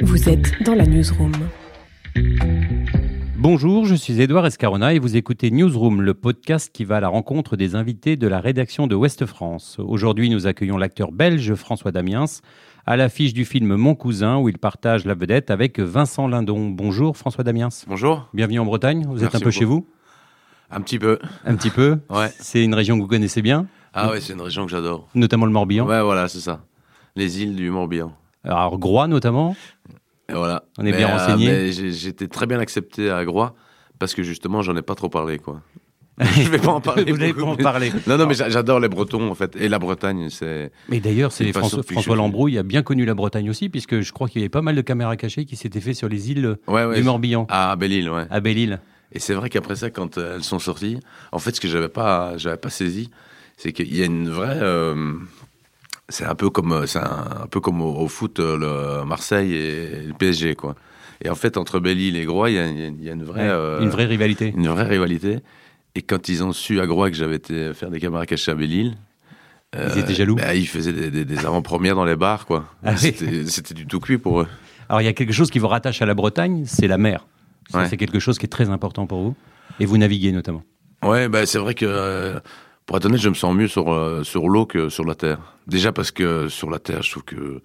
Vous êtes dans la newsroom. Bonjour, je suis Édouard Escarona et vous écoutez Newsroom, le podcast qui va à la rencontre des invités de la rédaction de Ouest France. Aujourd'hui, nous accueillons l'acteur belge François Damiens à l'affiche du film Mon cousin où il partage la vedette avec Vincent Lindon. Bonjour François Damiens. Bonjour. Bienvenue en Bretagne. Vous êtes un peu beaucoup. chez vous Un petit peu. Un petit peu Ouais. C'est une région que vous connaissez bien, Ah ouais, c'est une région que j'adore. notamment le Morbihan. Ouais, voilà, c'est ça. Les îles du Morbihan. Alors Groix notamment. Et voilà. On est Mais, bien euh, renseigné. J'étais très bien accepté à Groix parce que justement, j'en ai pas trop parlé, quoi. Je vais pas en parler. vous n'allez pas beaucoup en parler. Non, non, mais j'a- j'adore les Bretons, en fait. Et la Bretagne, c'est. Mais d'ailleurs, c'est Une façon François, depuis que François je- Lambrouille a bien connu la Bretagne aussi, puisque je crois qu'il y avait pas mal de caméras cachées qui s'étaient fait sur les îles Ouais, ouais. du Morbihan, Ah, Belle-Île, ouais. à Belle-Île. Et c'est vrai qu'après ça, quand euh, elles sont sorties, en fait, ce que j'avais pas, j'avais pas saisi, c'est qu'il y a une vraie. euh, c'est un peu comme, euh, c'est un, un peu comme au, au foot, euh, le Marseille et le PSG, quoi. Et en fait, entre Belle-Île et Groix, il y a, y une vraie, Ouais, euh, Une vraie rivalité. une vraie rivalité. Et quand ils ont su à Groix que j'avais été faire des caméras cachées à Belle-Île, Ils étaient jaloux. bah, ils faisaient des, des- des avant-premières dans les bars, quoi. Ah. C'était du tout cuit pour eux. Alors, il y a quelque chose qui vous rattache à la Bretagne, c'est la mer. Ouais. C'est quelque chose qui est très important pour vous. Et vous naviguez notamment. Ouais, bah, c'est vrai que, euh, pour être honnête, je me sens mieux sur, euh, sur l'eau que sur la terre. Déjà parce que sur la terre, je trouve que,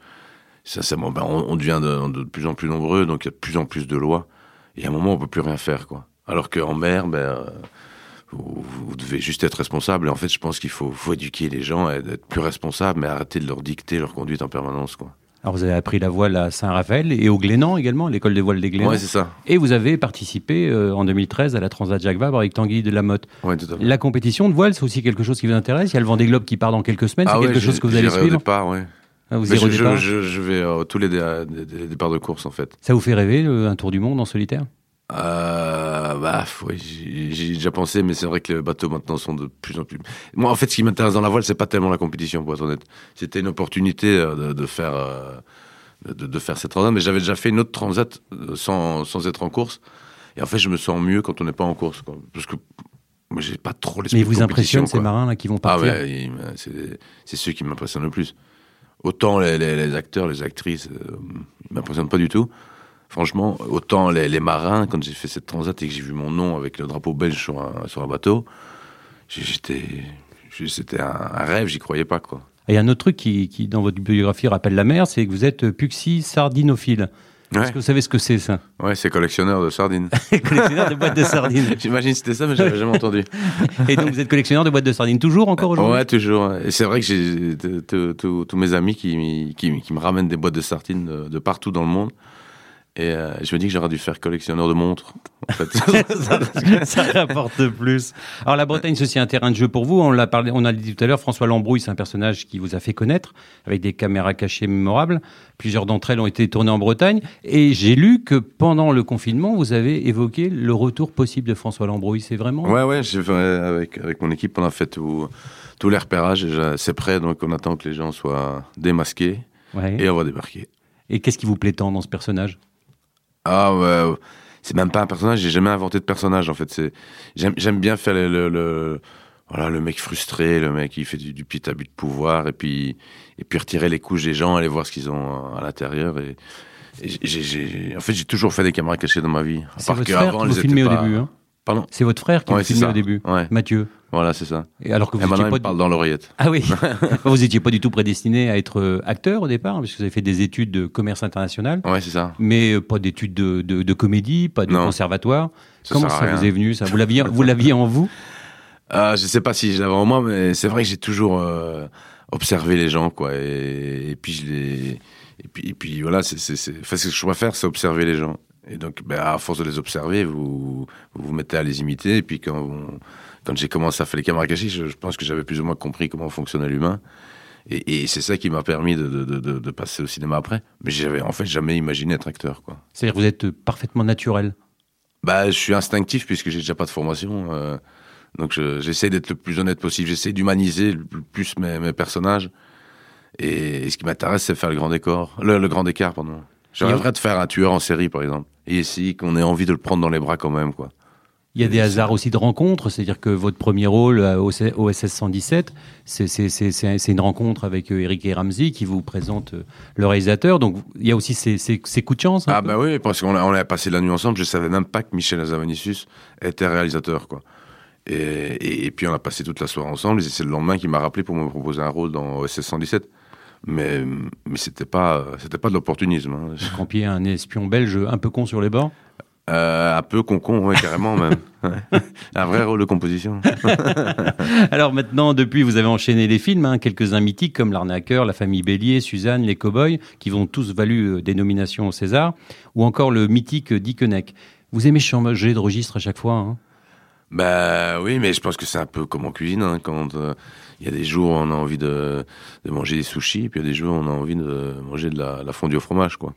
sincèrement, ben, on, devient de, plus en plus nombreux, donc il y a de plus en plus de lois. Et à un moment, on peut plus rien faire, quoi. Alors qu'en mer, ben, euh, vous, devez juste être responsable. Et en fait, je pense qu'il faut, faut éduquer les gens et être plus responsables, mais arrêter de leur dicter leur conduite en permanence, quoi. Alors, vous avez appris la voile à Saint-Raphaël et au Glénan également, l'école des voiles des Glénans. Ouais, c'est ça. et vous avez participé euh, en 2013 à la Transat Jacques Vabre avec Tanguy de la Motte. Ouais, tout à fait. La compétition de voile, c'est aussi quelque chose qui vous intéresse? Il y a le Vendée Globe qui part dans quelques semaines. c'est Ah ouais, quelque chose que vous allez au suivre? départ, ouais. Ah, vous Mais je, je- vais à tous les, dé- départs de course, en fait. Ça vous fait rêver, un tour du monde en solitaire? Euh, bah, oui, j'y ai déjà pensé, mais c'est vrai que les bateaux maintenant sont de plus en plus. Moi, en fait, ce qui m'intéresse dans la voile, c'est pas tellement la compétition, pour être honnête. C'était une opportunité euh, de, de faire, euh, de, de faire cette transat, mais j'avais déjà fait une autre transat euh, sans, sans être en course. Et en fait, je me sens mieux quand on n'est pas en course, quoi. Parce que moi, j'ai pas trop l'esprit Mais vous impressionnent ces marins là qui vont Ah partir ouais, ils me- c'est c'est ceux qui m'impressionnent le plus. Autant les, les- les acteurs, les actrices, euh, ils m'impressionnent pas du tout. Franchement, autant les, les marins, quand j'ai fait cette transat et que j'ai vu mon nom avec le drapeau belge sur un, sur un bateau, j'étais, c'était un, un rêve, j'y croyais pas quoi. Et il y a un autre truc qui, qui, dans votre biographie, rappelle la mer, c'est que vous êtes puxi sardinophile. Est-ce que vous savez ce que c'est, ça? Ouais c'est collectionneur de sardines. Collectionneur de boîtes de sardines. J'imagine que c'était ça, mais j'avais jamais entendu. Et donc, vous êtes collectionneur de boîtes de sardines toujours encore aujourd'hui? Ouais, toujours. Et c'est vrai que j'ai tous mes amis qui, qui, qui me ramènent des boîtes de sardines de, de partout dans le monde. Et euh, je me dis que j'aurais dû faire collectionneur de montres. En fait. ça, ça rapporte plus. Alors la Bretagne, c'est aussi un terrain de jeu pour vous. On l'a parlé, on a dit tout à l'heure. François Lambrouille, c'est un personnage qui vous a fait connaître avec des caméras cachées mémorables. Plusieurs d'entre elles ont été tournées en Bretagne. Et j'ai lu que pendant le confinement, vous avez évoqué le retour possible de François Lambrouille. C'est vraiment ouais, ouais, j'ai fait, avec, avec mon équipe, on a fait tout, tous les repérages. C'est prêt, donc on attend que les gens soient démasqués Ouais. et on va débarquer. Et qu'est-ce qui vous plaît tant dans ce personnage? Ah ouais, c'est même pas un personnage, j'ai jamais inventé de personnage en fait. C'est J'aime j'aime bien faire le, le, le- voilà, le mec frustré, le mec qui fait du, du petit abus de pouvoir et puis, et puis retirer les couches des gens, aller voir ce qu'ils ont à l'intérieur. Et, et j'ai- j'ai- en fait, j'ai toujours fait des caméras cachées dans ma vie. C'est votre frère qui vous filmait au début. hein Pardon? C'est votre frère qui vous filmait au début. Mathieu. Voilà, c'est ça. Et alors que Et vous maintenant, étiez pas parle dans l'oreillette. Ah oui, vous n'étiez pas du tout prédestiné à être euh, acteur au départ, parce que vous avez fait des études de commerce international, Ouais, c'est ça. mais euh, pas d'études de, de- de comédie, pas de Non. conservatoire. Ça Comment ça vous est venu ça? Vous l'aviez, vous l'aviez en vous? Euh, je sais pas si je l'avais en moi, mais c'est vrai que j'ai toujours euh, observé les gens, quoi. Et, et puis je les, et puis, et puis voilà, c'est, c'est, c'est, enfin, ce que je préfère, c'est observer les gens. Et donc, ben, à force de les observer, vous, vous vous mettez à les imiter. Et puis quand, on- quand j'ai commencé à faire les cachées, je, je pense que j'avais plus ou moins compris comment fonctionnait l'humain. Et, et c'est ça qui m'a permis de, de, de, de- de passer au cinéma après. Mais j'avais en fait jamais imaginé être acteur. C'est-à-dire que vous êtes parfaitement naturel. Bah, je suis instinctif puisque j'ai déjà pas de formation. euh, donc, je- j'essaie d'être le plus honnête possible. J'essaie d'humaniser le plus mes, mes personnages. Et, et ce qui m'intéresse, c'est faire le grand décor, le, le grand écart, pardon. Rêverais de faire un tueur en série, par exemple, et essayer qu'on ait envie de le prendre dans les bras quand même, quoi. Il y a des hasards aussi de rencontres, c'est-à-dire que votre premier rôle euh, au SS 117, c'est- une rencontre avec euh, Eric et Ramsey qui vous présente euh, le réalisateur. Donc il y a aussi ces, ces- ces coups de chance. un Ah bah oui, parce qu'on a, on a passé la nuit ensemble, je savais même pas que Michel Azavanissus était réalisateur, quoi. Et, et, et puis on a passé toute la soirée ensemble, et c'est le lendemain qu'il m'a rappelé pour me proposer un rôle dans OSS 117. Mais, mais c'était pas, c'était pas de l'opportunisme. hein. Campier, un espion belge un peu con sur les bords? Euh, un peu con-con, ouais, carrément même. Un vrai rôle de composition. Alors maintenant, depuis, vous avez enchaîné les films, hein, quelques-uns mythiques comme L'Arnaqueur, La Famille Bélier, Suzanne, Les Cowboys, qui vont tous valu euh, des nominations au César, ou encore le mythique Dickeneck. Vous aimez changer de registre à chaque fois hein? Bah oui, mais je pense que c'est un peu comme en cuisine. hein, quand euh, il y a des jours où on a envie de, de manger des sushis, puis il y a des jours où on a envie de manger de la, la fondue au fromage, quoi.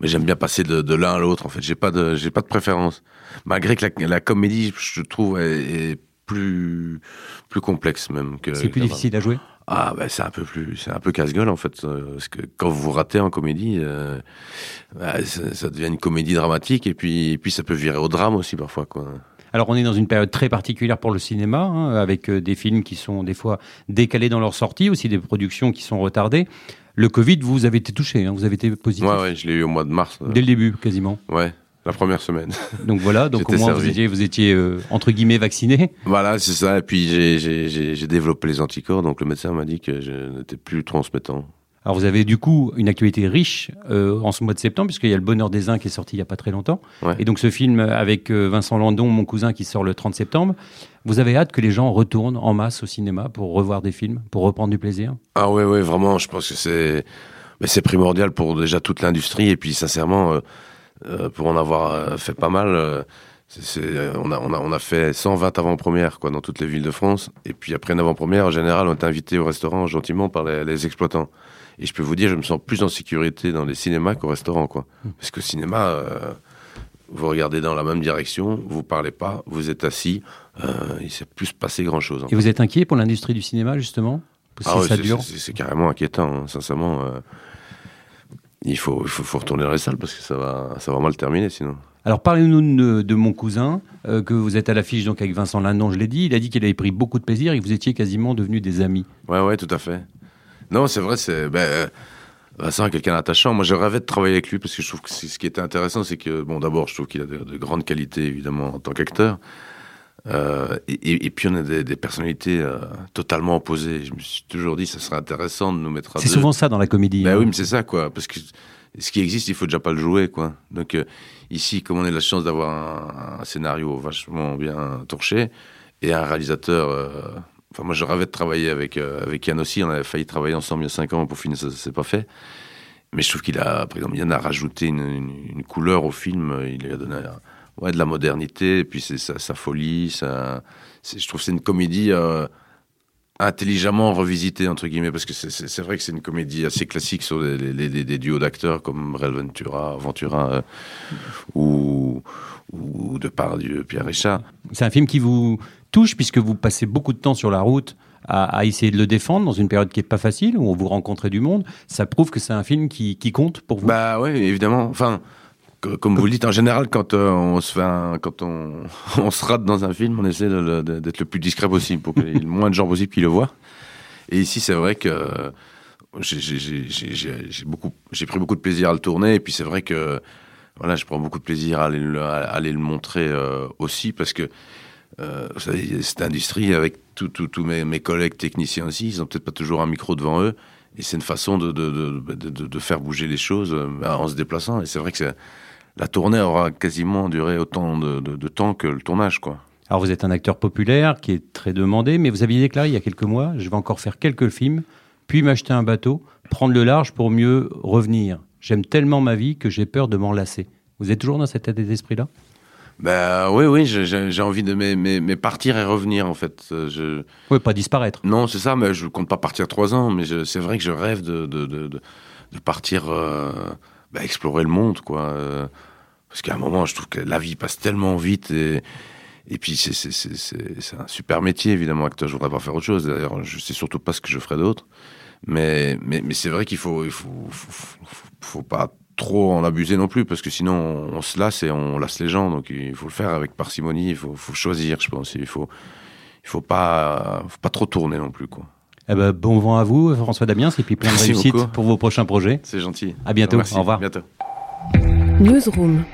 Mais j'aime bien passer de, de l'un à l'autre. En fait, j'ai pas de, j'ai pas de préférence. Malgré que la, la comédie, je trouve, est, est plus, plus complexe même que. C'est plus que- difficile à jouer? Ah bah c'est un peu plus, c'est un peu casse-gueule en fait, euh, parce que quand vous ratez en comédie, euh, bah, ça, ça devient une comédie dramatique et puis, et puis ça peut virer au drame aussi parfois quoi. Alors on est dans une période très particulière pour le cinéma, hein, avec euh, des films qui sont des fois décalés dans leur sortie, aussi des productions qui sont retardées. Le Covid, vous avez été touché, hein, vous avez été positif Ouais ouais, je l'ai eu au mois de mars. euh, dès le début quasiment. Ouais, la première semaine. Donc voilà, donc au moins vous étiez, vous étiez euh, entre guillemets vacciné. voilà, c'est ça. Et puis j'ai développé les anticorps, donc le médecin m'a dit que je n'étais plus transmettant. Alors vous avez du coup une actualité riche euh, en ce mois de septembre, puisqu'il y a Le Bonheur des uns qui est sorti il n'y a pas très longtemps. Ouais. Et donc ce film avec euh, Vincent Landon, mon cousin, qui sort le 30 septembre. Vous avez hâte que les gens retournent en masse au cinéma pour revoir des films, pour reprendre du plaisir? Ah ouais ouais, vraiment, je pense que c'est mais c'est primordial pour déjà toute l'industrie et puis sincèrement euh, euh, pour en avoir fait pas mal. on, a, on, a, on a fait 120 avant-premières quoi, dans toutes les villes de France. Et puis après une avant-première, en général, on est invité au restaurant gentiment par les, les exploitants. Et je peux vous dire, je me sens plus en sécurité dans les cinémas qu'au restaurant. Quoi. Parce que cinéma, euh, vous regardez dans la même direction, vous parlez pas, vous êtes assis, euh, il s'est plus passé grand-chose. en Et vous êtes inquiet pour l'industrie du cinéma, justement? Ah ouais, c'est- carrément inquiétant, hein, sincèrement. euh, il faut, il faut, faut retourner dans les salles parce que ça va, ça va mal terminer sinon. Alors parlez-nous de, de mon cousin, euh, que vous êtes à l'affiche donc avec Vincent Landon, je l'ai dit. Il a dit qu'il avait pris beaucoup de plaisir et que vous étiez quasiment devenus des amis. Ouais, ouais, tout à fait. Non, c'est vrai, c'est. Ben, euh, Vincent est quelqu'un d'attachant. Moi, je rêvais de travailler avec lui parce que je trouve que ce qui était intéressant, c'est que, bon, d'abord, je trouve qu'il a de, de grandes qualités, évidemment, en tant qu'acteur. Euh, et, puis, on a des, des personnalités euh, totalement opposées. Je me suis toujours dit, ça serait intéressant de nous mettre à C'est souvent ça dans la comédie. Ben hein. oui, mais c'est ça, quoi. Parce que ce qui existe, il faut déjà pas le jouer, quoi. Donc, euh, ici, comme on a la chance d'avoir un, un scénario vachement bien torché et un réalisateur. Enfin, moi, je rêvais de travailler avec, euh, avec Yann aussi. On avait failli travailler ensemble il y a cinq ans. Pour finir, ça s'est pas fait. Mais je trouve qu'il a, par exemple, Yann a rajouté une, une- une couleur au film. Il lui a donné euh, ouais, de la modernité. Et puis, c'est sa, sa folie. Sa, je trouve que c'est une comédie. euh, intelligemment revisité entre guillemets parce que c'est- vrai que c'est une comédie assez classique sur les, les- les- des duos d'acteurs comme Rel Ventura, Ventura euh, ou ou Depardieu, Pierre Richard. C'est un film qui vous touche puisque vous passez beaucoup de temps sur la route à, à essayer de le défendre dans une période qui est pas facile où vous rencontrez du monde. Ça prouve que c'est un film qui, qui compte pour vous. Bah oui, évidemment. Enfin, comme vous le dites, en général, quand euh, on se rate dans un film, on essaie d'être le plus discret possible pour qu'il le moins de gens possible qui le voient. Et ici, c'est vrai que j'ai- pris beaucoup de plaisir à le tourner. Et puis c'est vrai que voilà, je prends beaucoup de plaisir à aller le, montrer euh, aussi parce que euh, cette industrie avec tous mes, collègues techniciens aussi, ils ont peut-être pas toujours un micro devant eux. Et c'est une façon de, faire bouger les choses en se déplaçant. Et c'est vrai que la tournée aura quasiment duré autant de, de, de temps que le tournage, quoi. Alors vous êtes un acteur populaire qui est très demandé, mais vous aviez déclaré il y a quelques mois, je vais encore faire quelques films, puis m'acheter un bateau, prendre le large pour mieux revenir. J'aime tellement ma vie que j'ai peur de m'en lasser. Vous êtes toujours dans cet état d'esprit-là? Ben oui, oui, j'ai- envie de mais, mais, mais partir et revenir, en fait. Euh, Je... Oui, pas disparaître. Non, c'est ça, mais je compte pas partir trois ans, mais c'est vrai que je rêve de, de, de, de, de partir euh, bah, explorer le monde, quoi. Euh, Parce qu'à un moment, je trouve que la vie passe tellement vite et, et puis c'est- un super métier, évidemment, acteur. Je voudrais pas faire autre chose. D'ailleurs, je sais surtout pas ce que je ferai d'autre. Mais, mais, mais c'est vrai qu'il faut, il faut, faut, pas trop en abuser non plus, parce que sinon on, se lasse et on lasse les gens. Donc il faut le faire avec parcimonie, il faut, faut choisir, je pense. Il faut, il faut pas, faut pas trop tourner non plus, quoi. Eh ben, bon vent à vous, François Damiens, et puis plein de beaucoup. pour vos prochains projets. C'est gentil. À bientôt. Merci. Au revoir. À bientôt. Newsroom.